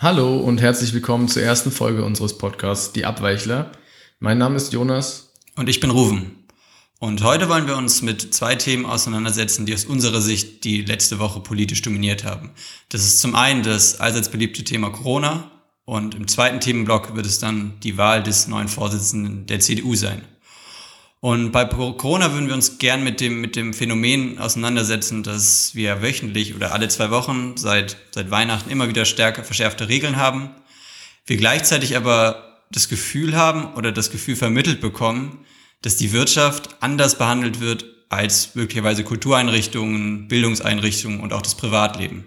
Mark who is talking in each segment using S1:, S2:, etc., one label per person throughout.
S1: Hallo und herzlich willkommen zur ersten Folge unseres Podcasts Die Abweichler. Mein Name ist Jonas.
S2: Und ich bin Ruven. Und heute wollen wir uns mit zwei Themen auseinandersetzen, die aus unserer Sicht die letzte Woche politisch dominiert haben. Das ist zum einen das allseits beliebte Thema Corona und im zweiten Themenblock wird es dann die Wahl des neuen Vorsitzenden der CDU sein. Und bei Corona würden wir uns gern mit dem, mit dem Phänomen auseinandersetzen, dass wir wöchentlich oder alle zwei Wochen seit, seit Weihnachten immer wieder stärker verschärfte Regeln haben. Wir gleichzeitig aber das Gefühl haben oder das Gefühl vermittelt bekommen, dass die Wirtschaft anders behandelt wird als möglicherweise Kultureinrichtungen, Bildungseinrichtungen und auch das Privatleben.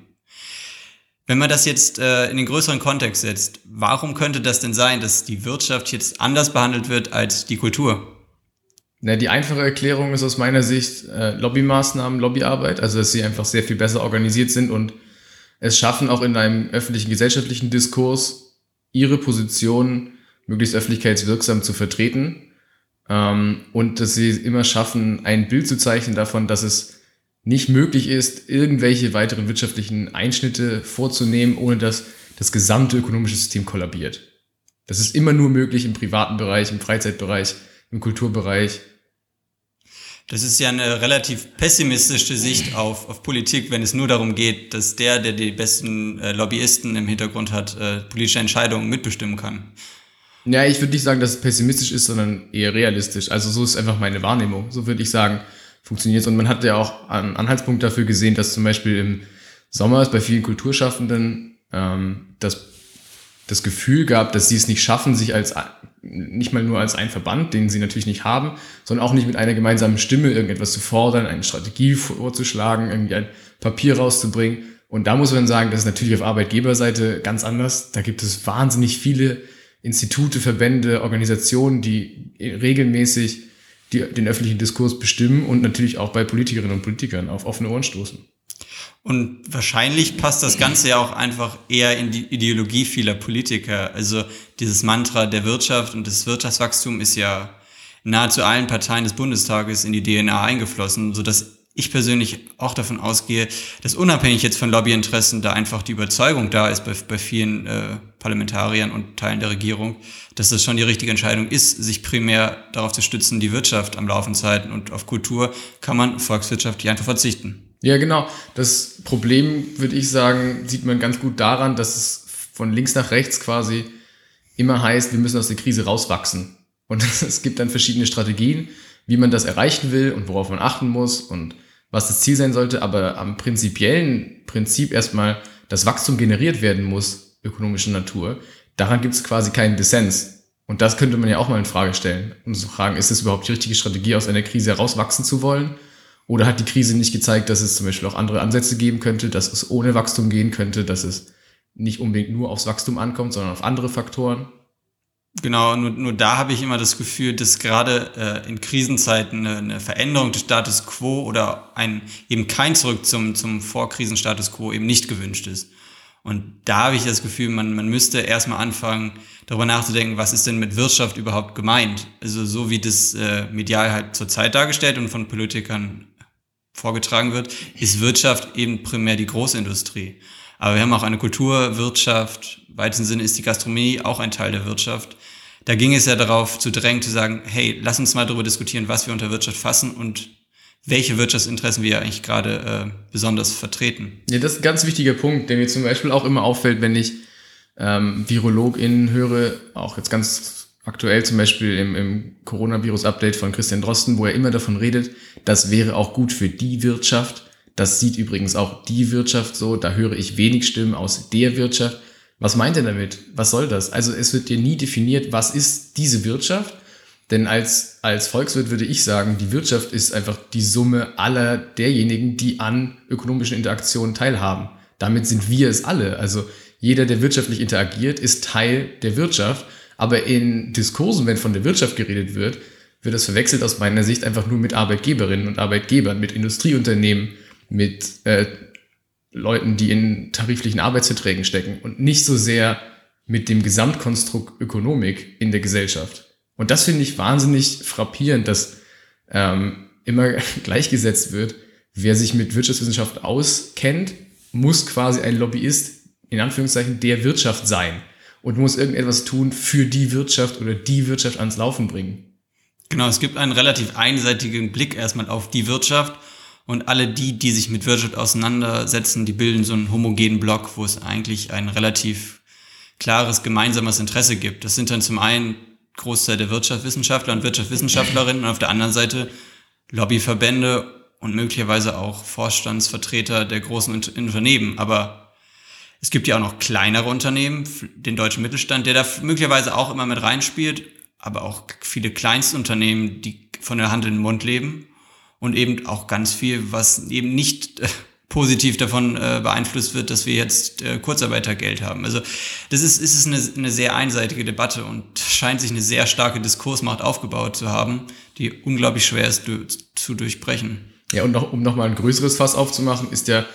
S2: Wenn man das jetzt äh, in den größeren Kontext setzt, warum könnte das denn sein, dass die Wirtschaft jetzt anders behandelt wird als die Kultur?
S1: Na, die einfache Erklärung ist aus meiner Sicht äh, Lobbymaßnahmen, Lobbyarbeit, also dass sie einfach sehr viel besser organisiert sind und es schaffen, auch in einem öffentlichen gesellschaftlichen Diskurs ihre Position möglichst öffentlichkeitswirksam zu vertreten ähm, und dass sie immer schaffen, ein Bild zu zeichnen davon, dass es nicht möglich ist, irgendwelche weiteren wirtschaftlichen Einschnitte vorzunehmen, ohne dass das gesamte ökonomische System kollabiert. Das ist immer nur möglich im privaten Bereich, im Freizeitbereich, im Kulturbereich
S2: das ist ja eine relativ pessimistische Sicht auf, auf Politik, wenn es nur darum geht, dass der, der die besten äh, Lobbyisten im Hintergrund hat, äh, politische Entscheidungen mitbestimmen kann.
S1: Ja, ich würde nicht sagen, dass es pessimistisch ist, sondern eher realistisch. Also so ist einfach meine Wahrnehmung. So würde ich sagen, funktioniert Und man hat ja auch einen Anhaltspunkt dafür gesehen, dass zum Beispiel im Sommer es bei vielen Kulturschaffenden ähm, das, das Gefühl gab, dass sie es nicht schaffen, sich als nicht mal nur als ein Verband, den sie natürlich nicht haben, sondern auch nicht mit einer gemeinsamen Stimme irgendetwas zu fordern, eine Strategie vorzuschlagen, irgendwie ein Papier rauszubringen. Und da muss man sagen, das ist natürlich auf Arbeitgeberseite ganz anders. Da gibt es wahnsinnig viele Institute, Verbände, Organisationen, die regelmäßig die, den öffentlichen Diskurs bestimmen und natürlich auch bei Politikerinnen und Politikern auf offene Ohren stoßen.
S2: Und wahrscheinlich passt das Ganze ja auch einfach eher in die Ideologie vieler Politiker. Also dieses Mantra der Wirtschaft und des Wirtschaftswachstums ist ja nahezu allen Parteien des Bundestages in die DNA eingeflossen, so dass ich persönlich auch davon ausgehe, dass unabhängig jetzt von Lobbyinteressen da einfach die Überzeugung da ist bei, bei vielen äh, Parlamentariern und Teilen der Regierung, dass das schon die richtige Entscheidung ist, sich primär darauf zu stützen, die Wirtschaft am Laufen zu halten und auf Kultur kann man volkswirtschaftlich einfach verzichten.
S1: Ja, genau. Das Problem, würde ich sagen, sieht man ganz gut daran, dass es von links nach rechts quasi immer heißt, wir müssen aus der Krise rauswachsen. Und es gibt dann verschiedene Strategien, wie man das erreichen will und worauf man achten muss und was das Ziel sein sollte. Aber am prinzipiellen Prinzip erstmal, dass Wachstum generiert werden muss, ökonomischer Natur, daran gibt es quasi keinen Dissens. Und das könnte man ja auch mal in Frage stellen und zu fragen, ist es überhaupt die richtige Strategie, aus einer Krise herauswachsen zu wollen? Oder hat die Krise nicht gezeigt, dass es zum Beispiel auch andere Ansätze geben könnte, dass es ohne Wachstum gehen könnte, dass es nicht unbedingt nur aufs Wachstum ankommt, sondern auf andere Faktoren?
S2: Genau, nur, nur da habe ich immer das Gefühl, dass gerade äh, in Krisenzeiten eine, eine Veränderung des Status quo oder ein eben kein Zurück zum, zum Vorkrisenstatus quo eben nicht gewünscht ist. Und da habe ich das Gefühl, man, man müsste erstmal anfangen, darüber nachzudenken, was ist denn mit Wirtschaft überhaupt gemeint? Also so wie das äh, medial halt zurzeit dargestellt und von Politikern vorgetragen wird, ist Wirtschaft eben primär die Großindustrie. Aber wir haben auch eine Kulturwirtschaft, im weitesten Sinne ist die Gastronomie auch ein Teil der Wirtschaft. Da ging es ja darauf zu drängen, zu sagen, hey, lass uns mal darüber diskutieren, was wir unter Wirtschaft fassen und welche Wirtschaftsinteressen wir eigentlich gerade äh, besonders vertreten.
S1: Ja, das ist ein ganz wichtiger Punkt, der mir zum Beispiel auch immer auffällt, wenn ich ähm, VirologInnen höre, auch jetzt ganz aktuell zum Beispiel im, im Coronavirus-Update von Christian Drosten, wo er immer davon redet, das wäre auch gut für die Wirtschaft. Das sieht übrigens auch die Wirtschaft so. Da höre ich wenig Stimmen aus der Wirtschaft. Was meint er damit? Was soll das? Also es wird dir nie definiert, was ist diese Wirtschaft? Denn als, als Volkswirt würde ich sagen, die Wirtschaft ist einfach die Summe aller derjenigen, die an ökonomischen Interaktionen teilhaben. Damit sind wir es alle. Also jeder, der wirtschaftlich interagiert, ist Teil der Wirtschaft. Aber in Diskursen, wenn von der Wirtschaft geredet wird, wird das verwechselt aus meiner Sicht einfach nur mit Arbeitgeberinnen und Arbeitgebern, mit Industrieunternehmen, mit äh, Leuten, die in tariflichen Arbeitsverträgen stecken und nicht so sehr mit dem Gesamtkonstrukt Ökonomik in der Gesellschaft. Und das finde ich wahnsinnig frappierend, dass ähm, immer gleichgesetzt wird, wer sich mit Wirtschaftswissenschaft auskennt, muss quasi ein Lobbyist in Anführungszeichen der Wirtschaft sein und muss irgendetwas tun für die Wirtschaft oder die Wirtschaft ans Laufen bringen.
S2: Genau, es gibt einen relativ einseitigen Blick erstmal auf die Wirtschaft und alle die, die sich mit Wirtschaft auseinandersetzen, die bilden so einen homogenen Block, wo es eigentlich ein relativ klares gemeinsames Interesse gibt. Das sind dann zum einen Großteil der Wirtschaftswissenschaftler und Wirtschaftswissenschaftlerinnen und auf der anderen Seite Lobbyverbände und möglicherweise auch Vorstandsvertreter der großen Unternehmen. Aber es gibt ja auch noch kleinere Unternehmen, den deutschen Mittelstand, der da möglicherweise auch immer mit reinspielt, aber auch viele Kleinstunternehmen, die von der Hand in den Mund leben und eben auch ganz viel, was eben nicht äh, positiv davon äh, beeinflusst wird, dass wir jetzt äh, Kurzarbeitergeld haben. Also das ist, ist eine, eine sehr einseitige Debatte und scheint sich eine sehr starke Diskursmacht aufgebaut zu haben, die unglaublich schwer ist zu durchbrechen.
S1: Ja, und noch, um nochmal ein größeres Fass aufzumachen, ist ja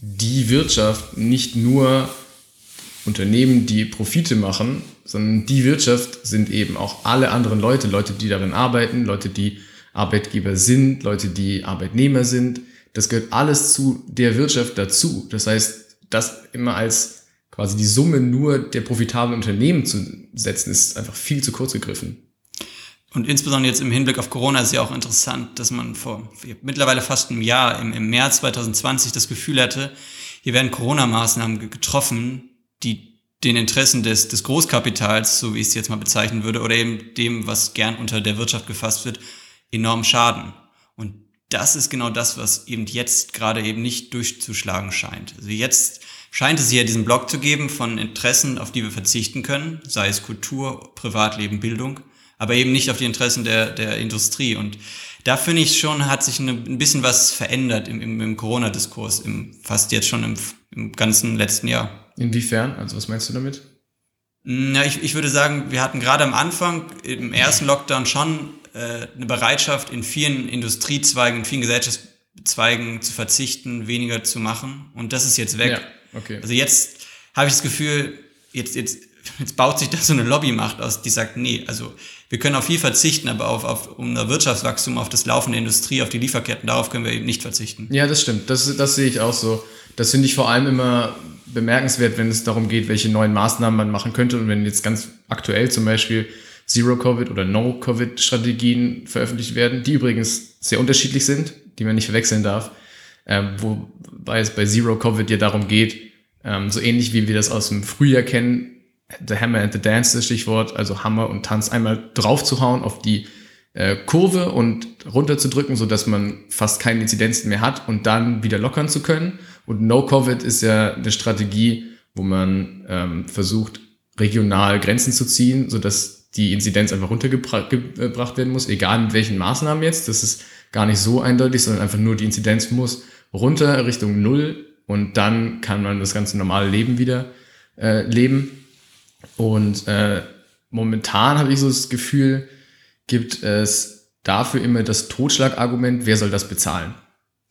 S1: die Wirtschaft nicht nur Unternehmen, die Profite machen, sondern die Wirtschaft sind eben auch alle anderen Leute, Leute, die darin arbeiten, Leute, die Arbeitgeber sind, Leute, die Arbeitnehmer sind. Das gehört alles zu der Wirtschaft dazu. Das heißt, das immer als quasi die Summe nur der profitablen Unternehmen zu setzen, ist einfach viel zu kurz gegriffen.
S2: Und insbesondere jetzt im Hinblick auf Corona ist ja auch interessant, dass man vor mittlerweile fast einem Jahr, im, im März 2020, das Gefühl hatte, hier werden Corona-Maßnahmen getroffen, die den Interessen des, des Großkapitals, so wie ich es jetzt mal bezeichnen würde, oder eben dem, was gern unter der Wirtschaft gefasst wird, enorm schaden. Und das ist genau das, was eben jetzt gerade eben nicht durchzuschlagen scheint. Also jetzt scheint es hier diesen Block zu geben von Interessen, auf die wir verzichten können, sei es Kultur, Privatleben, Bildung, aber eben nicht auf die Interessen der, der Industrie. Und da finde ich schon, hat sich eine, ein bisschen was verändert im, im, im Corona-Diskurs, im, fast jetzt schon im, im ganzen letzten Jahr.
S1: Inwiefern? Also was meinst du damit?
S2: Ja, ich, ich würde sagen, wir hatten gerade am Anfang im ersten Lockdown schon äh, eine Bereitschaft, in vielen Industriezweigen, in vielen Gesellschaftszweigen zu verzichten, weniger zu machen. Und das ist jetzt weg. Ja, okay. Also jetzt habe ich das Gefühl, jetzt, jetzt, jetzt baut sich da so eine Lobbymacht aus, die sagt, nee, also wir können auf viel verzichten, aber auf, auf unser Wirtschaftswachstum, auf das laufende Industrie, auf die Lieferketten, darauf können wir eben nicht verzichten.
S1: Ja, das stimmt. Das, das sehe ich auch so. Das finde ich vor allem immer bemerkenswert, wenn es darum geht, welche neuen Maßnahmen man machen könnte. Und wenn jetzt ganz aktuell zum Beispiel Zero-Covid oder No-Covid-Strategien veröffentlicht werden, die übrigens sehr unterschiedlich sind, die man nicht verwechseln darf, ähm, wobei es bei Zero-Covid ja darum geht, ähm, so ähnlich wie wir das aus dem Frühjahr kennen, The Hammer and the Dance, das Stichwort, also Hammer und Tanz einmal draufzuhauen auf die äh, Kurve und runterzudrücken, so dass man fast keine Inzidenzen mehr hat und dann wieder lockern zu können. Und No-Covid ist ja eine Strategie, wo man ähm, versucht, regional Grenzen zu ziehen, so dass die Inzidenz einfach runtergebracht werden muss, egal mit welchen Maßnahmen jetzt. Das ist gar nicht so eindeutig, sondern einfach nur die Inzidenz muss runter Richtung Null und dann kann man das ganze normale Leben wieder äh, leben. Und äh, momentan habe ich so das Gefühl, gibt es dafür immer das Totschlagargument, wer soll das bezahlen?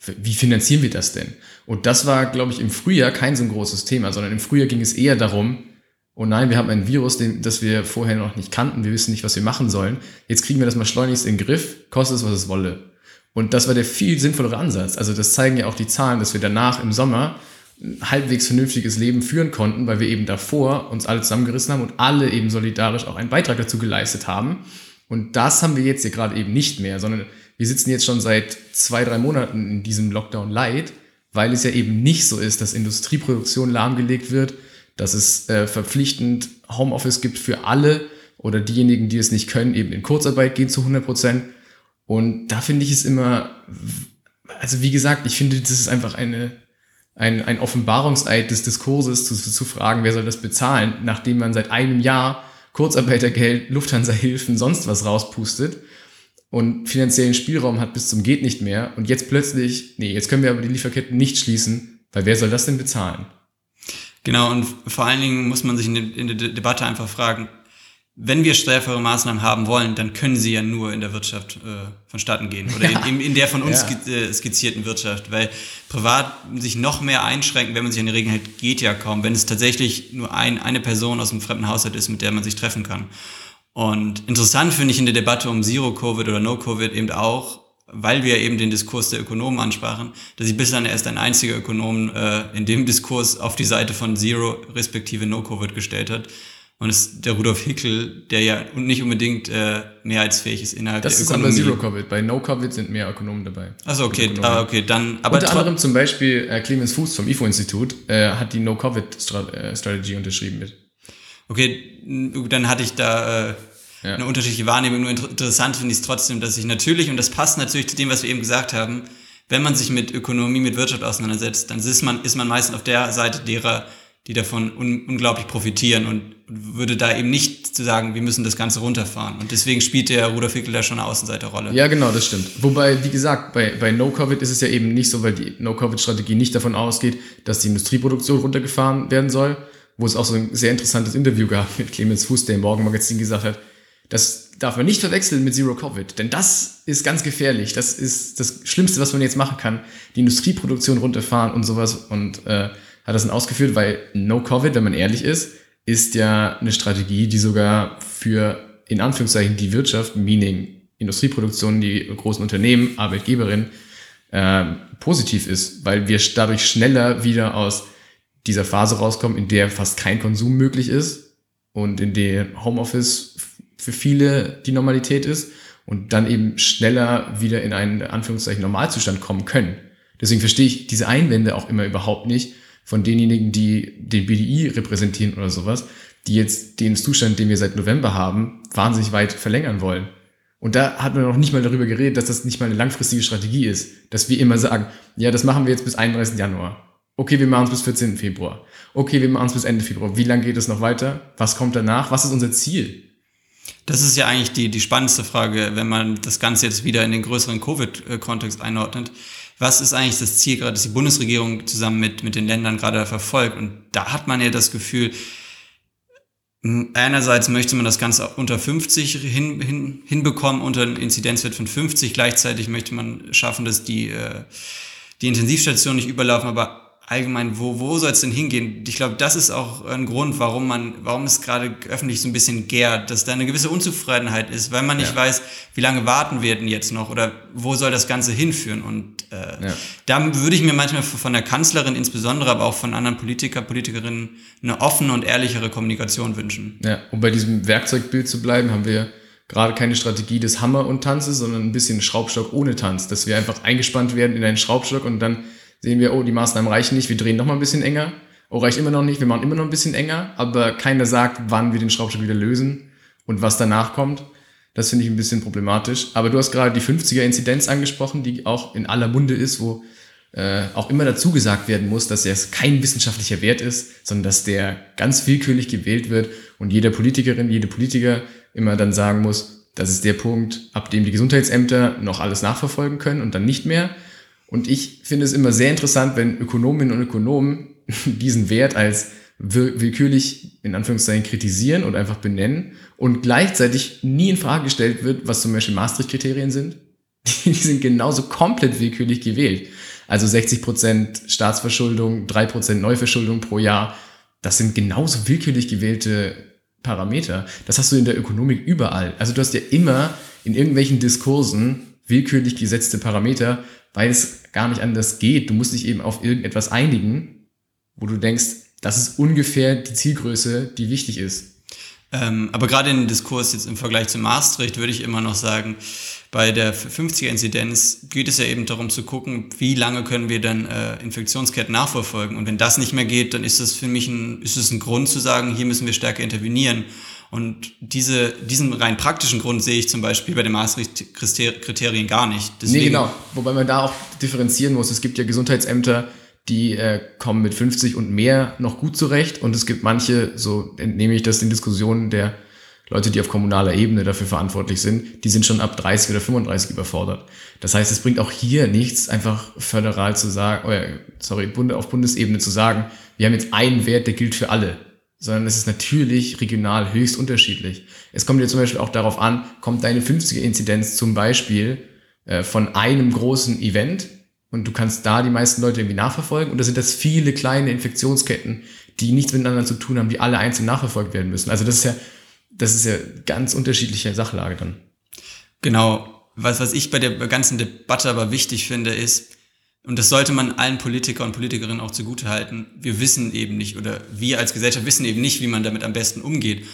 S1: Wie finanzieren wir das denn? Und das war, glaube ich, im Frühjahr kein so ein großes Thema, sondern im Frühjahr ging es eher darum, oh nein, wir haben ein Virus, den, das wir vorher noch nicht kannten, wir wissen nicht, was wir machen sollen. Jetzt kriegen wir das mal schleunigst in den Griff, kostet es, was es wolle. Und das war der viel sinnvollere Ansatz. Also das zeigen ja auch die Zahlen, dass wir danach im Sommer halbwegs vernünftiges Leben führen konnten, weil wir eben davor uns alle zusammengerissen haben und alle eben solidarisch auch einen Beitrag dazu geleistet haben. Und das haben wir jetzt hier gerade eben nicht mehr, sondern wir sitzen jetzt schon seit zwei, drei Monaten in diesem Lockdown Light, weil es ja eben nicht so ist, dass Industrieproduktion lahmgelegt wird, dass es äh, verpflichtend Homeoffice gibt für alle oder diejenigen, die es nicht können, eben in Kurzarbeit gehen zu 100 Prozent. Und da finde ich es immer, also wie gesagt, ich finde, das ist einfach eine, ein, ein Offenbarungseid des Diskurses zu, zu fragen, wer soll das bezahlen, nachdem man seit einem Jahr Kurzarbeitergeld, Lufthansa-Hilfen, sonst was rauspustet und finanziellen Spielraum hat bis zum geht nicht mehr und jetzt plötzlich, nee, jetzt können wir aber die Lieferketten nicht schließen, weil wer soll das denn bezahlen?
S2: Genau, und vor allen Dingen muss man sich in, in der Debatte einfach fragen, wenn wir stärkere Maßnahmen haben wollen, dann können sie ja nur in der Wirtschaft äh, vonstatten gehen oder ja. in, in, der von uns ja. Äh, skizzierten Wirtschaft, weil privat sich noch mehr einschränken, wenn man sich an die Regeln hält, geht ja kaum, wenn es tatsächlich nur ein, eine Person aus einem fremden Haushalt ist, mit der man sich treffen kann. Und interessant finde ich in der Debatte um Zero-Covid oder No-Covid eben auch, weil wir eben den Diskurs der Ökonomen ansprachen, dass sich bislang erst ein einziger Ökonom äh, in dem Diskurs auf die Seite von Zero respektive No-Covid gestellt hat. Und es ist der Rudolf Hickel, der ja nicht unbedingt äh, mehrheitsfähig ist innerhalb
S1: das
S2: der
S1: Ökonomie. Das ist aber Zero-Covid. Bei No-Covid sind mehr Ökonomen dabei.
S2: Also okay, ah, okay, dann.
S1: Aber Unter anderem zum Beispiel äh, Clemens Fuß vom IFO-Institut äh, hat die No-Covid-Strategie äh, unterschrieben mit.
S2: Okay, dann hatte ich da äh, ja. eine unterschiedliche Wahrnehmung. Nur interessant finde ich es trotzdem, dass sich natürlich, und das passt natürlich zu dem, was wir eben gesagt haben, wenn man sich mit Ökonomie, mit Wirtschaft auseinandersetzt, dann ist man, ist man meistens auf der Seite derer, die davon un unglaublich profitieren und würde da eben nicht zu sagen, wir müssen das Ganze runterfahren. Und deswegen spielt der Rudolf Hickel da schon eine Außenseiterrolle.
S1: Ja, genau, das stimmt. Wobei, wie gesagt, bei, bei No-Covid ist es ja eben nicht so, weil die No-Covid-Strategie nicht davon ausgeht, dass die Industrieproduktion runtergefahren werden soll, wo es auch so ein sehr interessantes Interview gab mit Clemens Fuß, der im Morgenmagazin gesagt hat, das darf man nicht verwechseln mit Zero Covid, denn das ist ganz gefährlich. Das ist das Schlimmste, was man jetzt machen kann. Die Industrieproduktion runterfahren und sowas und äh, hat das dann ausgeführt, weil No Covid, wenn man ehrlich ist, ist ja eine Strategie, die sogar für in Anführungszeichen die Wirtschaft, meaning Industrieproduktion, die großen Unternehmen, Arbeitgeberinnen, äh, positiv ist, weil wir dadurch schneller wieder aus dieser Phase rauskommen, in der fast kein Konsum möglich ist und in der Homeoffice für viele die Normalität ist und dann eben schneller wieder in einen Anführungszeichen Normalzustand kommen können. Deswegen verstehe ich diese Einwände auch immer überhaupt nicht, von denjenigen, die den BDI repräsentieren oder sowas, die jetzt den Zustand, den wir seit November haben, wahnsinnig weit verlängern wollen. Und da hat man noch nicht mal darüber geredet, dass das nicht mal eine langfristige Strategie ist. Dass wir immer sagen, ja, das machen wir jetzt bis 31. Januar. Okay, wir machen es bis 14. Februar. Okay, wir machen es bis Ende Februar. Wie lange geht es noch weiter? Was kommt danach? Was ist unser Ziel?
S2: Das ist ja eigentlich die, die spannendste Frage, wenn man das Ganze jetzt wieder in den größeren Covid-Kontext einordnet was ist eigentlich das Ziel, gerade das die Bundesregierung zusammen mit, mit den Ländern gerade verfolgt. Und da hat man ja das Gefühl, einerseits möchte man das Ganze unter 50 hin, hin, hinbekommen, unter einen Inzidenzwert von 50. Gleichzeitig möchte man schaffen, dass die, äh, die Intensivstationen nicht überlaufen, aber allgemein, wo, wo soll es denn hingehen? Ich glaube, das ist auch ein Grund, warum man, warum es gerade öffentlich so ein bisschen gärt, dass da eine gewisse Unzufriedenheit ist, weil man nicht ja. weiß, wie lange warten wir denn jetzt noch oder wo soll das Ganze hinführen? Und äh, ja. da würde ich mir manchmal von der Kanzlerin insbesondere, aber auch von anderen Politiker, Politikerinnen eine offene und ehrlichere Kommunikation wünschen.
S1: Ja, um bei diesem Werkzeugbild zu bleiben, haben wir gerade keine Strategie des Hammer und Tanzes, sondern ein bisschen Schraubstock ohne Tanz, dass wir einfach eingespannt werden in einen Schraubstock und dann sehen wir, oh, die Maßnahmen reichen nicht, wir drehen noch mal ein bisschen enger. Oh, reicht immer noch nicht, wir machen immer noch ein bisschen enger, aber keiner sagt, wann wir den Schraubstock wieder lösen und was danach kommt. Das finde ich ein bisschen problematisch. Aber du hast gerade die 50er-Inzidenz angesprochen, die auch in aller Munde ist, wo äh, auch immer dazu gesagt werden muss, dass es kein wissenschaftlicher Wert ist, sondern dass der ganz willkürlich gewählt wird und jeder Politikerin, jede Politiker immer dann sagen muss, das ist der Punkt, ab dem die Gesundheitsämter noch alles nachverfolgen können und dann nicht mehr. Und ich finde es immer sehr interessant, wenn Ökonominnen und Ökonomen diesen Wert als willkürlich in Anführungszeichen kritisieren und einfach benennen und gleichzeitig nie in Frage gestellt wird, was zum Beispiel Maastricht-Kriterien sind. Die sind genauso komplett willkürlich gewählt. Also 60 Prozent Staatsverschuldung, 3 Prozent Neuverschuldung pro Jahr. Das sind genauso willkürlich gewählte Parameter. Das hast du in der Ökonomik überall. Also du hast ja immer in irgendwelchen Diskursen willkürlich gesetzte Parameter, weil es gar nicht anders geht. Du musst dich eben auf irgendetwas einigen, wo du denkst, das ist ungefähr die Zielgröße, die wichtig ist.
S2: Ähm, aber gerade in dem Diskurs jetzt im Vergleich zu Maastricht würde ich immer noch sagen, bei der 50er-Inzidenz geht es ja eben darum zu gucken, wie lange können wir dann äh, Infektionsketten nachverfolgen. Und wenn das nicht mehr geht, dann ist das für mich ein, ist es ein Grund zu sagen, hier müssen wir stärker intervenieren. Und diese, diesen rein praktischen Grund sehe ich zum Beispiel bei den Maastricht-Kriterien gar nicht.
S1: Deswegen nee, genau. Wobei man da auch differenzieren muss. Es gibt ja Gesundheitsämter, die äh, kommen mit 50 und mehr noch gut zurecht. Und es gibt manche, so entnehme ich das in Diskussionen der Leute, die auf kommunaler Ebene dafür verantwortlich sind, die sind schon ab 30 oder 35 überfordert. Das heißt, es bringt auch hier nichts, einfach föderal zu sagen, oder, sorry, auf Bundesebene zu sagen, wir haben jetzt einen Wert, der gilt für alle sondern es ist natürlich regional höchst unterschiedlich. Es kommt dir zum Beispiel auch darauf an, kommt deine 50er-Inzidenz zum Beispiel äh, von einem großen Event und du kannst da die meisten Leute irgendwie nachverfolgen oder sind das viele kleine Infektionsketten, die nichts miteinander zu tun haben, die alle einzeln nachverfolgt werden müssen. Also das ist ja, das ist ja ganz unterschiedliche Sachlage dann.
S2: Genau. was, was ich bei der ganzen Debatte aber wichtig finde, ist, und das sollte man allen Politiker und Politikerinnen auch zugutehalten, wir wissen eben nicht oder wir als Gesellschaft wissen eben nicht, wie man damit am besten umgeht.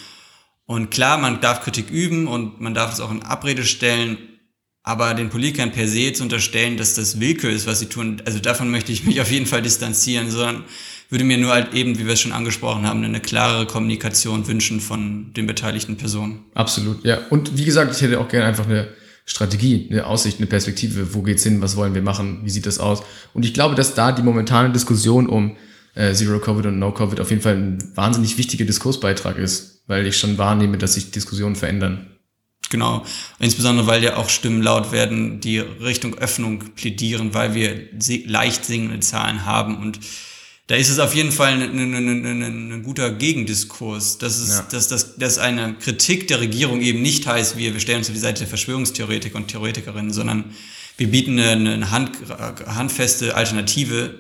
S2: Und klar, man darf Kritik üben und man darf es auch in Abrede stellen, aber den Politikern per se zu unterstellen, dass das Willkür ist, was sie tun, also davon möchte ich mich auf jeden Fall distanzieren, sondern würde mir nur halt eben, wie wir es schon angesprochen haben, eine klarere Kommunikation wünschen von den beteiligten Personen.
S1: Absolut, ja. Und wie gesagt, ich hätte auch gerne einfach eine Strategie, eine Aussicht, eine Perspektive. Wo geht's hin? Was wollen wir machen? Wie sieht das aus? Und ich glaube, dass da die momentane Diskussion um äh, Zero Covid und No Covid auf jeden Fall ein wahnsinnig wichtiger Diskursbeitrag ist, weil ich schon wahrnehme, dass sich Diskussionen verändern.
S2: Genau. Insbesondere, weil ja auch Stimmen laut werden, die Richtung Öffnung plädieren, weil wir leicht sinkende Zahlen haben und da ist es auf jeden Fall ein, ein, ein, ein guter Gegendiskurs, dass, es, ja. dass, dass, dass eine Kritik der Regierung eben nicht heißt, wir, wir stellen uns auf die Seite der Verschwörungstheoretiker und Theoretikerinnen, sondern wir bieten eine, eine hand, handfeste Alternative,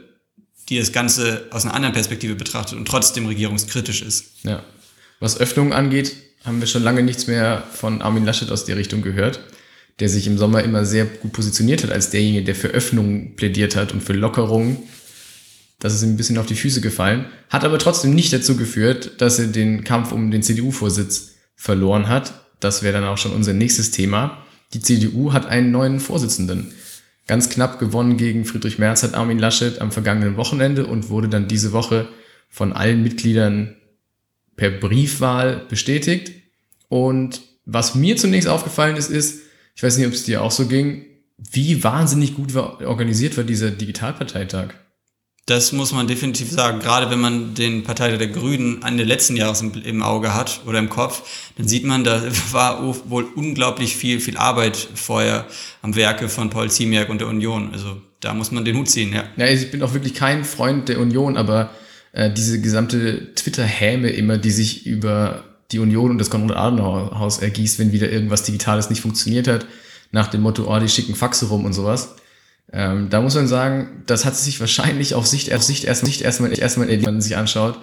S2: die das Ganze aus einer anderen Perspektive betrachtet und trotzdem regierungskritisch ist.
S1: Ja. Was Öffnung angeht, haben wir schon lange nichts mehr von Armin Laschet aus der Richtung gehört, der sich im Sommer immer sehr gut positioniert hat als derjenige, der für Öffnung plädiert hat und für Lockerung das ist ihm ein bisschen auf die Füße gefallen, hat aber trotzdem nicht dazu geführt, dass er den Kampf um den CDU-Vorsitz verloren hat. Das wäre dann auch schon unser nächstes Thema. Die CDU hat einen neuen Vorsitzenden. Ganz knapp gewonnen gegen Friedrich Merz hat Armin Laschet am vergangenen Wochenende und wurde dann diese Woche von allen Mitgliedern per Briefwahl bestätigt. Und was mir zunächst aufgefallen ist, ist, ich weiß nicht, ob es dir auch so ging, wie wahnsinnig gut organisiert war dieser Digitalparteitag.
S2: Das muss man definitiv sagen. Gerade wenn man den Parteitag der Grünen Ende letzten Jahres im, im, Auge hat oder im Kopf, dann sieht man, da war wohl unglaublich viel, viel Arbeit vorher am Werke von Paul Ziemiak und der Union. Also da muss man den Hut ziehen, ja.
S1: Ja, ich bin auch wirklich kein Freund der Union, aber äh, diese gesamte Twitter-Häme immer, die sich über die Union und das Konrad-Adenauer-Haus ergießt, wenn wieder irgendwas Digitales nicht funktioniert hat, nach dem Motto, oh, die schicken Faxe rum und sowas ähm, da muss man sagen, das hat sich wahrscheinlich auf Sicht, auf Sicht erst nicht erstmal, erstmal, wenn man sich anschaut,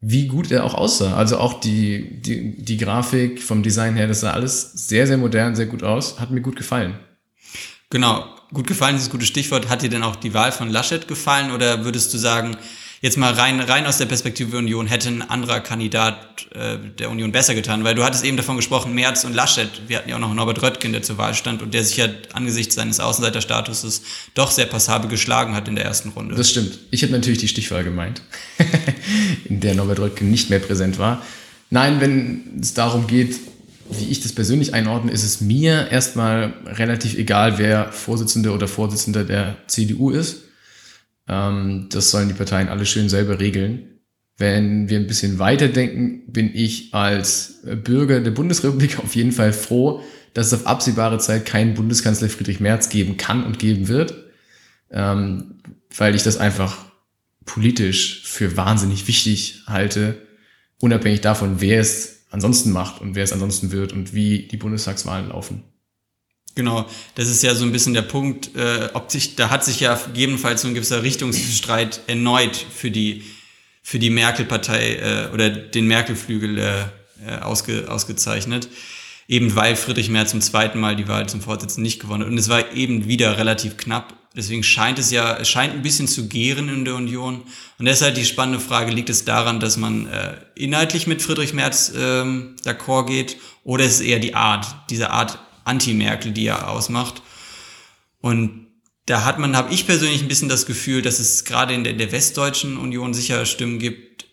S1: wie gut er auch aussah. Also auch die, die, die Grafik vom Design her, das sah alles sehr, sehr modern, sehr gut aus. Hat mir gut gefallen.
S2: Genau. Gut gefallen ist ein gutes Stichwort. Hat dir denn auch die Wahl von Laschet gefallen oder würdest du sagen, jetzt mal rein, rein aus der Perspektive Union, hätte ein anderer Kandidat äh, der Union besser getan? Weil du hattest eben davon gesprochen, Merz und Laschet. Wir hatten ja auch noch Norbert Röttgen, der zur Wahl stand und der sich ja angesichts seines Außenseiterstatuses doch sehr passabel geschlagen hat in der ersten Runde.
S1: Das stimmt. Ich habe natürlich die Stichwahl gemeint, in der Norbert Röttgen nicht mehr präsent war. Nein, wenn es darum geht, wie ich das persönlich einordne, ist es mir erstmal relativ egal, wer Vorsitzende oder Vorsitzender der CDU ist. Ähm, das sollen die Parteien alle schön selber regeln. Wenn wir ein bisschen weiterdenken, bin ich als Bürger der Bundesrepublik auf jeden Fall froh, dass es auf absehbare Zeit keinen Bundeskanzler Friedrich Merz geben kann und geben wird, ähm, weil ich das einfach politisch für wahnsinnig wichtig halte, unabhängig davon, wer es ansonsten macht und wer es ansonsten wird und wie die Bundestagswahlen laufen.
S2: Genau, das ist ja so ein bisschen der Punkt, äh, ob sich, da hat sich ja gegebenenfalls so ein gewisser Richtungsstreit erneut für die, für die Merkel-Partei äh, oder den Merkel-Flügel äh, äh, ausge, ausgezeichnet. Eben weil Friedrich Merz zum zweiten Mal die Wahl zum Vorsitzenden nicht gewonnen hat. Und es war eben wieder relativ knapp. Deswegen scheint es ja, es scheint ein bisschen zu gären in der Union. Und deshalb die spannende Frage, liegt es daran, dass man äh, inhaltlich mit Friedrich Merz ähm, d'accord geht? Oder ist es eher die Art, diese Art Anti-Merkel, die er ausmacht. Und da hat man, habe ich persönlich ein bisschen das Gefühl, dass es gerade in der, der Westdeutschen Union sicher Stimmen gibt,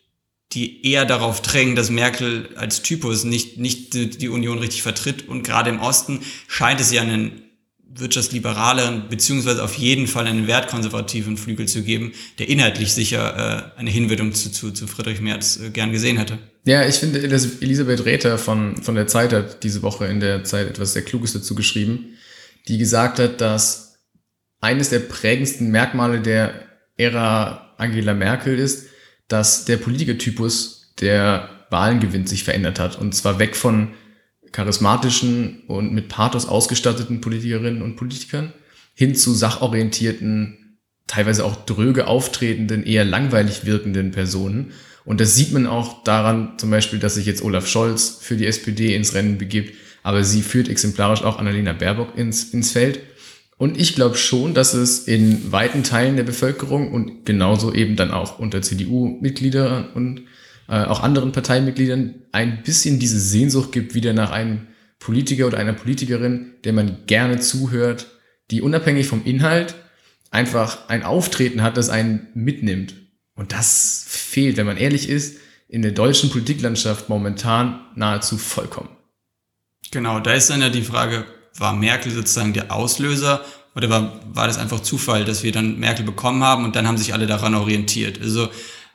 S2: die eher darauf drängen, dass Merkel als Typus nicht, nicht die Union richtig vertritt. Und gerade im Osten scheint es ja einen wirtschaftsliberaleren, beziehungsweise auf jeden Fall einen wertkonservativen Flügel zu geben, der inhaltlich sicher äh, eine Hinwendung zu, zu, zu Friedrich Merz äh, gern gesehen hätte.
S1: Ja, ich finde, Elisabeth Räther von, von der Zeit hat diese Woche in der Zeit etwas sehr Kluges dazu geschrieben, die gesagt hat, dass eines der prägendsten Merkmale der Ära Angela Merkel ist, dass der Politikertypus, der Wahlen gewinnt, sich verändert hat. Und zwar weg von charismatischen und mit Pathos ausgestatteten Politikerinnen und Politikern hin zu sachorientierten, teilweise auch dröge auftretenden, eher langweilig wirkenden Personen. Und das sieht man auch daran zum Beispiel, dass sich jetzt Olaf Scholz für die SPD ins Rennen begibt, aber sie führt exemplarisch auch Annalena Baerbock ins, ins Feld. Und ich glaube schon, dass es in weiten Teilen der Bevölkerung und genauso eben dann auch unter CDU-Mitgliedern und äh, auch anderen Parteimitgliedern ein bisschen diese Sehnsucht gibt, wieder nach einem Politiker oder einer Politikerin, der man gerne zuhört, die unabhängig vom Inhalt einfach ein Auftreten hat, das einen mitnimmt. Und das fehlt, wenn man ehrlich ist, in der deutschen Politiklandschaft momentan nahezu vollkommen.
S2: Genau, da ist dann ja die Frage, war Merkel sozusagen der Auslöser oder war, war das einfach Zufall, dass wir dann Merkel bekommen haben und dann haben sich alle daran orientiert? Also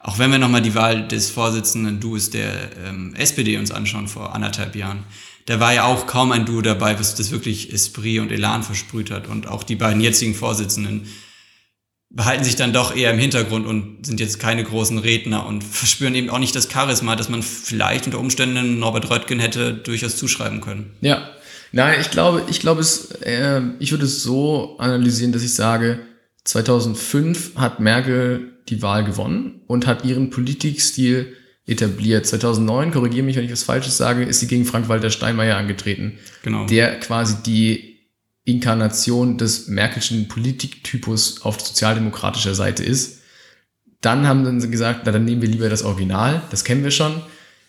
S2: auch wenn wir nochmal die Wahl des Vorsitzenden Duos der ähm, SPD uns anschauen vor anderthalb Jahren, da war ja auch kaum ein Duo dabei, was das wirklich Esprit und Elan versprüht hat. Und auch die beiden jetzigen Vorsitzenden behalten sich dann doch eher im Hintergrund und sind jetzt keine großen Redner und verspüren eben auch nicht das Charisma, das man vielleicht unter Umständen Norbert Röttgen hätte durchaus zuschreiben können.
S1: Ja, nein, ich glaube, ich glaube es, äh, ich würde es so analysieren, dass ich sage, 2005 hat Merkel die Wahl gewonnen und hat ihren Politikstil etabliert. 2009, korrigiere mich, wenn ich was Falsches sage, ist sie gegen Frank-Walter Steinmeier angetreten. Genau. Der quasi die Inkarnation des Merkelschen Politiktypus auf sozialdemokratischer Seite ist. Dann haben sie gesagt, na, dann nehmen wir lieber das Original, das kennen wir schon.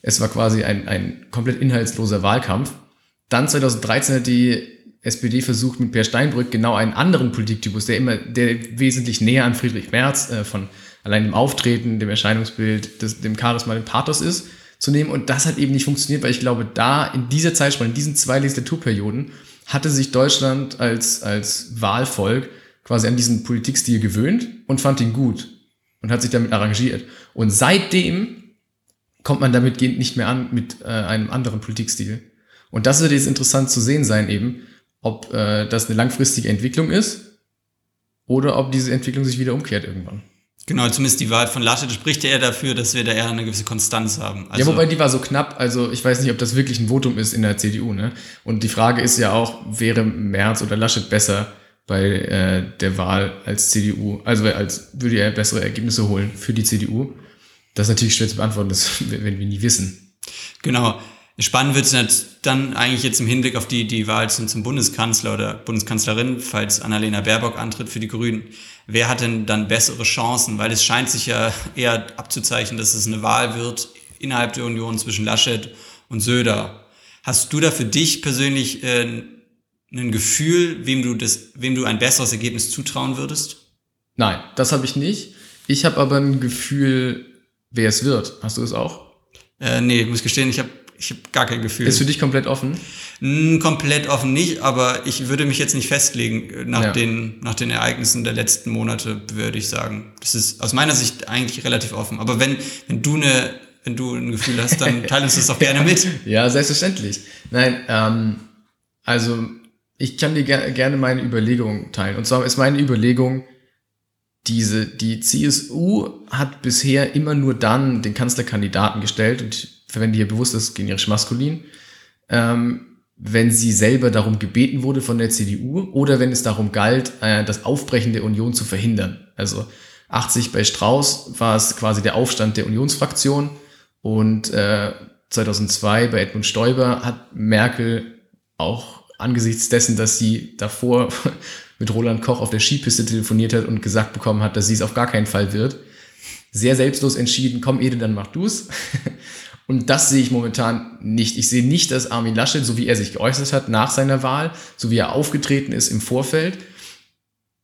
S1: Es war quasi ein, ein komplett inhaltsloser Wahlkampf. Dann 2013 hat die SPD versucht mit Per Steinbrück genau einen anderen Politiktypus, der immer, der wesentlich näher an Friedrich Merz äh, von allein dem Auftreten, dem Erscheinungsbild, des, dem Charisma, dem Pathos ist, zu nehmen. Und das hat eben nicht funktioniert, weil ich glaube, da in dieser Zeitspanne, in diesen zwei Legislaturperioden, hatte sich Deutschland als, als Wahlvolk quasi an diesen Politikstil gewöhnt und fand ihn gut und hat sich damit arrangiert. Und seitdem kommt man damit nicht mehr an mit äh, einem anderen Politikstil. Und das wird jetzt interessant zu sehen sein eben, ob äh, das eine langfristige Entwicklung ist oder ob diese Entwicklung sich wieder umkehrt irgendwann.
S2: Genau, zumindest die Wahl von Laschet spricht ja eher dafür, dass wir da eher eine gewisse Konstanz haben.
S1: Also ja, wobei die war so knapp, also ich weiß nicht, ob das wirklich ein Votum ist in der CDU. Ne? Und die Frage ist ja auch, wäre Merz oder Laschet besser bei äh, der Wahl als CDU, also als würde er bessere Ergebnisse holen für die CDU? Das ist natürlich schwer zu beantworten, das werden wir nie wissen.
S2: Genau. Spannend wird es dann eigentlich jetzt im Hinblick auf die, die Wahl zum, zum Bundeskanzler oder Bundeskanzlerin, falls Annalena Baerbock antritt für die Grünen. Wer hat denn dann bessere Chancen? Weil es scheint sich ja eher abzuzeichnen, dass es eine Wahl wird innerhalb der Union zwischen Laschet und Söder. Hast du da für dich persönlich äh, ein Gefühl, wem du, das, wem du ein besseres Ergebnis zutrauen würdest?
S1: Nein, das habe ich nicht. Ich habe aber ein Gefühl, wer es wird. Hast du es auch?
S2: Äh, nee, ich muss gestehen, ich habe ich habe gar kein Gefühl.
S1: Ist für dich komplett offen?
S2: Mm, komplett offen nicht, aber ich würde mich jetzt nicht festlegen äh, nach, ja. den, nach den Ereignissen der letzten Monate, würde ich sagen. Das ist aus meiner Sicht eigentlich relativ offen. Aber wenn, wenn du eine, wenn du ein Gefühl hast, dann teile uns das doch gerne mit.
S1: Ja, selbstverständlich. Nein, ähm, also ich kann dir ger gerne meine Überlegungen teilen. Und zwar ist meine Überlegung, diese, die CSU hat bisher immer nur dann den Kanzlerkandidaten gestellt und verwende hier bewusst das generisch maskulin, ähm, wenn sie selber darum gebeten wurde von der CDU oder wenn es darum galt, äh, das Aufbrechen der Union zu verhindern. Also 80 bei Strauß war es quasi der Aufstand der Unionsfraktion und äh, 2002 bei Edmund Stoiber hat Merkel auch angesichts dessen, dass sie davor mit Roland Koch auf der Skipiste telefoniert hat und gesagt bekommen hat, dass sie es auf gar keinen Fall wird, sehr selbstlos entschieden, komm Ede, dann mach du's. Und das sehe ich momentan nicht. Ich sehe nicht, dass Armin Laschet, so wie er sich geäußert hat nach seiner Wahl, so wie er aufgetreten ist im Vorfeld,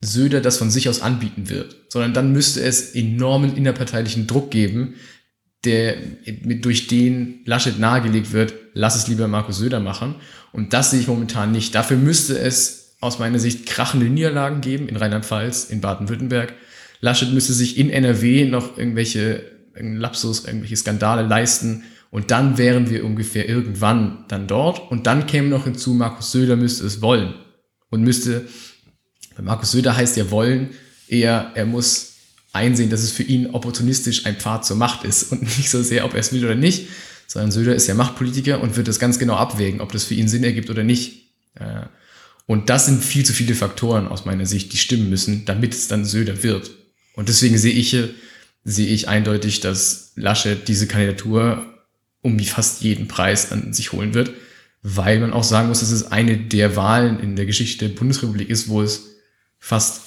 S1: Söder das von sich aus anbieten wird, sondern dann müsste es enormen innerparteilichen Druck geben, der, mit, durch den Laschet nahegelegt wird, lass es lieber Markus Söder machen. Und das sehe ich momentan nicht. Dafür müsste es aus meiner Sicht krachende Niederlagen geben in Rheinland-Pfalz, in Baden-Württemberg. Laschet müsste sich in NRW noch irgendwelche Lapsus, irgendwelche Skandale leisten, und dann wären wir ungefähr irgendwann dann dort. Und dann käme noch hinzu, Markus Söder müsste es wollen. Und müsste, Markus Söder heißt ja wollen, eher, er muss einsehen, dass es für ihn opportunistisch ein Pfad zur Macht ist und nicht so sehr, ob er es will oder nicht, sondern Söder ist ja Machtpolitiker und wird das ganz genau abwägen, ob das für ihn Sinn ergibt oder nicht. Und das sind viel zu viele Faktoren aus meiner Sicht, die stimmen müssen, damit es dann Söder wird. Und deswegen sehe ich, sehe ich eindeutig, dass Laschet diese Kandidatur um wie fast jeden Preis an sich holen wird. weil man auch sagen muss, dass es eine der Wahlen in der Geschichte der Bundesrepublik ist, wo es fast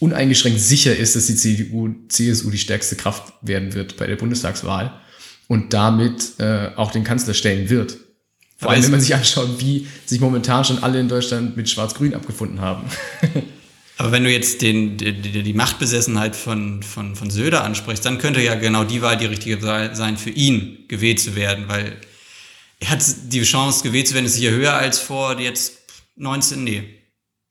S1: uneingeschränkt sicher ist, dass die CDU, CSU die stärkste Kraft werden wird bei der Bundestagswahl und damit äh, auch den Kanzler stellen wird. Vor allem, wenn man sich anschaut, wie sich momentan schon alle in Deutschland mit Schwarz-Grün abgefunden haben.
S2: Aber wenn du jetzt den, die, die Machtbesessenheit von, von, von Söder ansprichst, dann könnte ja genau die Wahl die richtige sein, für ihn gewählt zu werden, weil er hat die Chance, gewählt zu werden, ist sicher höher als vor jetzt 19, nee,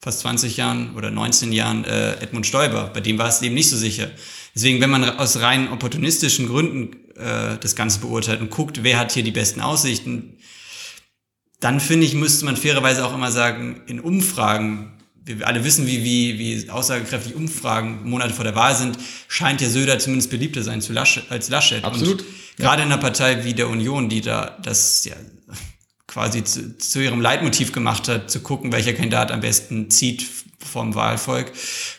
S2: fast 20 Jahren oder 19 Jahren äh, Edmund Stoiber. Bei dem war es eben nicht so sicher. Deswegen, wenn man aus rein opportunistischen Gründen äh, das Ganze beurteilt und guckt, wer hat hier die besten Aussichten, dann finde ich, müsste man fairerweise auch immer sagen, in Umfragen wir alle wissen, wie, wie, wie aussagekräftig Umfragen Monate vor der Wahl sind, scheint ja Söder zumindest beliebter sein zu Laschet, als Laschet.
S1: Absolut.
S2: Und gerade in einer Partei wie der Union, die da das ja quasi zu, zu ihrem Leitmotiv gemacht hat, zu gucken, welcher Kandidat am besten zieht vom Wahlvolk,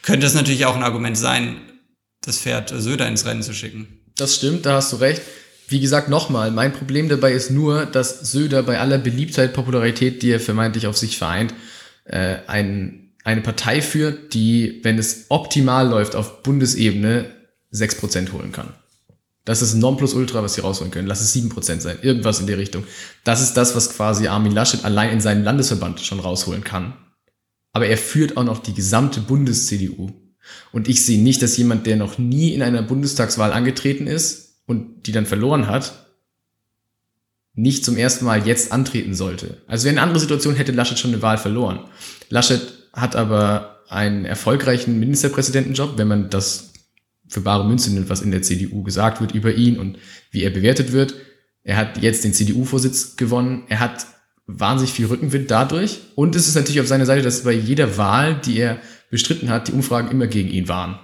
S2: könnte es natürlich auch ein Argument sein, das Pferd Söder ins Rennen zu schicken.
S1: Das stimmt, da hast du recht. Wie gesagt, nochmal, mein Problem dabei ist nur, dass Söder bei aller Beliebtheit, Popularität, die er vermeintlich auf sich vereint, äh, ein eine Partei führt, die, wenn es optimal läuft, auf Bundesebene 6% holen kann. Das ist Nonplusultra, was sie rausholen können. Lass es 7% sein. Irgendwas in der Richtung. Das ist das, was quasi Armin Laschet allein in seinem Landesverband schon rausholen kann. Aber er führt auch noch die gesamte Bundes-CDU. Und ich sehe nicht, dass jemand, der noch nie in einer Bundestagswahl angetreten ist und die dann verloren hat, nicht zum ersten Mal jetzt antreten sollte. Also in einer anderen Situation hätte Laschet schon eine Wahl verloren. Laschet hat aber einen erfolgreichen Ministerpräsidentenjob, wenn man das für bare Münze nimmt, was in der CDU gesagt wird über ihn und wie er bewertet wird. Er hat jetzt den CDU-Vorsitz gewonnen. Er hat wahnsinnig viel Rückenwind dadurch. Und es ist natürlich auf seiner Seite, dass bei jeder Wahl, die er bestritten hat, die Umfragen immer gegen ihn waren.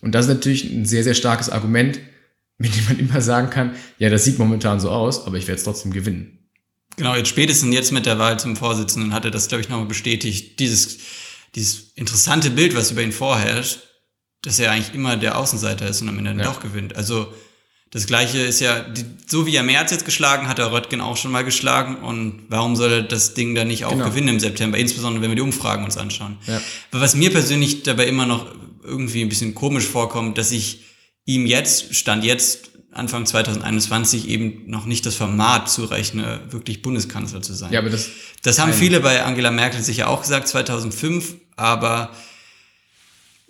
S1: Und das ist natürlich ein sehr, sehr starkes Argument, mit dem man immer sagen kann, ja, das sieht momentan so aus, aber ich werde es trotzdem gewinnen.
S2: Genau, jetzt spätestens jetzt mit der Wahl zum Vorsitzenden hat er das, glaube ich, nochmal bestätigt. Dieses dieses interessante Bild, was über ihn vorherrscht, dass er eigentlich immer der Außenseiter ist und am Ende ja. doch gewinnt. Also das gleiche ist ja, die, so wie er Merz jetzt geschlagen hat, er Röttgen auch schon mal geschlagen. Und warum soll er das Ding dann nicht auch genau. gewinnen im September? Insbesondere, wenn wir die Umfragen uns anschauen. Ja. Aber was mir persönlich dabei immer noch irgendwie ein bisschen komisch vorkommt, dass ich ihm jetzt, Stand jetzt, Anfang 2021 eben noch nicht das Format zurechne, wirklich Bundeskanzler zu sein.
S1: Ja, aber das,
S2: das haben viele bei Angela Merkel sicher auch gesagt, 2005, aber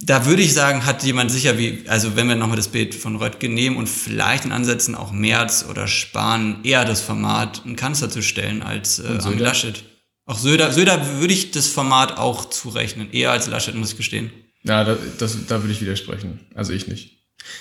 S2: da würde ich sagen, hat jemand sicher wie, also wenn wir nochmal das Bild von Röttgen nehmen und vielleicht in Ansätzen auch Merz oder Spahn eher das Format, einen Kanzler zu stellen als äh, Armin Laschet. Auch Söder, Söder würde ich das Format auch zurechnen, eher als Laschet, muss ich gestehen.
S1: Ja, da, das, da würde ich widersprechen. Also ich nicht.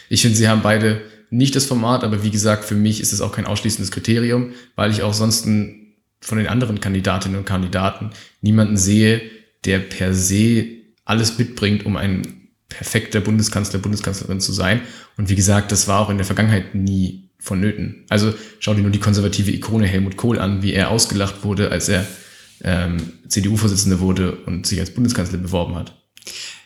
S1: Ich finde, sie haben beide nicht das Format, aber wie gesagt, für mich ist es auch kein ausschließendes Kriterium, weil ich auch sonst von den anderen Kandidatinnen und Kandidaten niemanden sehe, der per se alles mitbringt, um ein perfekter Bundeskanzler, Bundeskanzlerin zu sein. Und wie gesagt, das war auch in der Vergangenheit nie vonnöten. Also schau dir nur die konservative Ikone Helmut Kohl an, wie er ausgelacht wurde, als er ähm, CDU-Vorsitzender wurde und sich als Bundeskanzler beworben hat.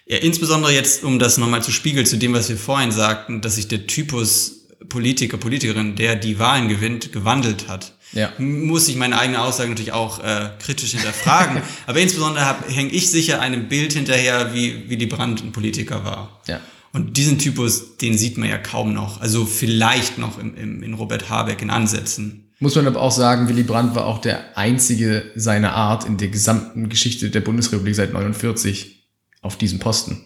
S2: Ja, insbesondere jetzt, um das nochmal zu spiegeln zu dem, was wir vorhin sagten, dass sich der Typus Politiker, Politikerin, der die Wahlen gewinnt, gewandelt hat. Ja. Muss ich meine eigene Aussage natürlich auch äh, kritisch hinterfragen. Aber insbesondere hänge ich sicher einem Bild hinterher, wie wie die Brandt ein Politiker war.
S1: Ja.
S2: Und diesen Typus, den sieht man ja kaum noch. Also vielleicht noch im, im, in Robert Habeck in Ansätzen.
S1: Muss man aber auch sagen, Willy Brandt war auch der einzige seiner Art in der gesamten Geschichte der Bundesrepublik seit 49 auf diesem Posten.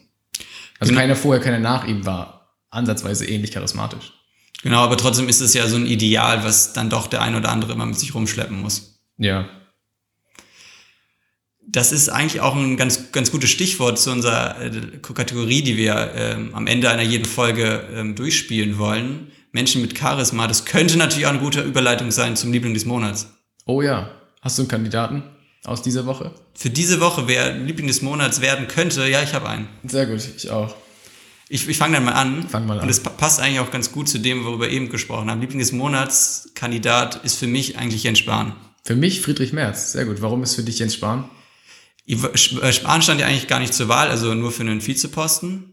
S1: Also genau. keiner vorher, keiner nach ihm war ansatzweise ähnlich charismatisch.
S2: Genau, aber trotzdem ist es ja so ein Ideal, was dann doch der ein oder andere immer mit sich rumschleppen muss.
S1: Ja.
S2: Das ist eigentlich auch ein ganz, ganz gutes Stichwort zu unserer äh, Kategorie, die wir ähm, am Ende einer jeden Folge ähm, durchspielen wollen. Menschen mit Charisma. Das könnte natürlich auch eine gute Überleitung sein zum Liebling des Monats.
S1: Oh ja. Hast du einen Kandidaten? Aus dieser Woche?
S2: Für diese Woche, wer Liebling des Monats werden könnte, ja, ich habe einen.
S1: Sehr gut, ich auch.
S2: Ich, ich fange dann mal an.
S1: Fang mal an.
S2: Und es passt eigentlich auch ganz gut zu dem, worüber wir eben gesprochen haben. Liebling des Monats Kandidat ist für mich eigentlich Jens Spahn.
S1: Für mich Friedrich Merz. Sehr gut. Warum ist für dich Jens Spahn?
S2: Äh, Spahn stand ja eigentlich gar nicht zur Wahl, also nur für einen Vizeposten.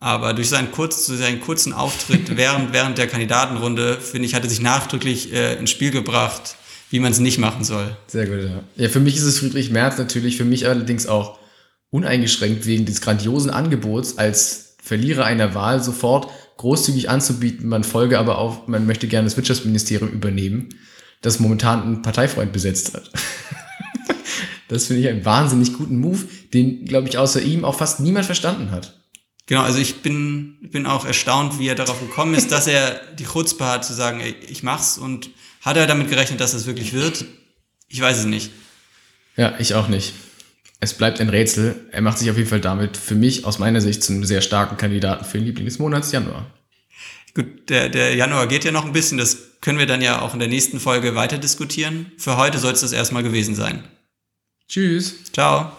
S2: Aber durch seinen, kurz, seinen kurzen Auftritt während, während der Kandidatenrunde, finde ich, hat er sich nachdrücklich äh, ins Spiel gebracht, wie man es nicht machen soll.
S1: Sehr gut, ja. Ja, für mich ist es Friedrich Merz natürlich, für mich allerdings auch uneingeschränkt wegen des grandiosen Angebots als Verlierer einer Wahl sofort großzügig anzubieten, man folge aber auch, man möchte gerne das Wirtschaftsministerium übernehmen, das momentan ein Parteifreund besetzt hat. das finde ich einen wahnsinnig guten Move, den, glaube ich, außer ihm auch fast niemand verstanden hat.
S2: Genau, also ich bin, bin auch erstaunt, wie er darauf gekommen ist, dass er die Chutzpe hat zu sagen, ey, ich mach's und hat er damit gerechnet, dass es wirklich wird? Ich weiß es nicht.
S1: Ja, ich auch nicht. Es bleibt ein Rätsel. Er macht sich auf jeden Fall damit für mich aus meiner Sicht zu einem sehr starken Kandidaten für den Liebling des Monats Januar.
S2: Gut, der, der Januar geht ja noch ein bisschen. Das können wir dann ja auch in der nächsten Folge weiter diskutieren. Für heute soll es das erstmal gewesen sein.
S1: Tschüss.
S2: Ciao.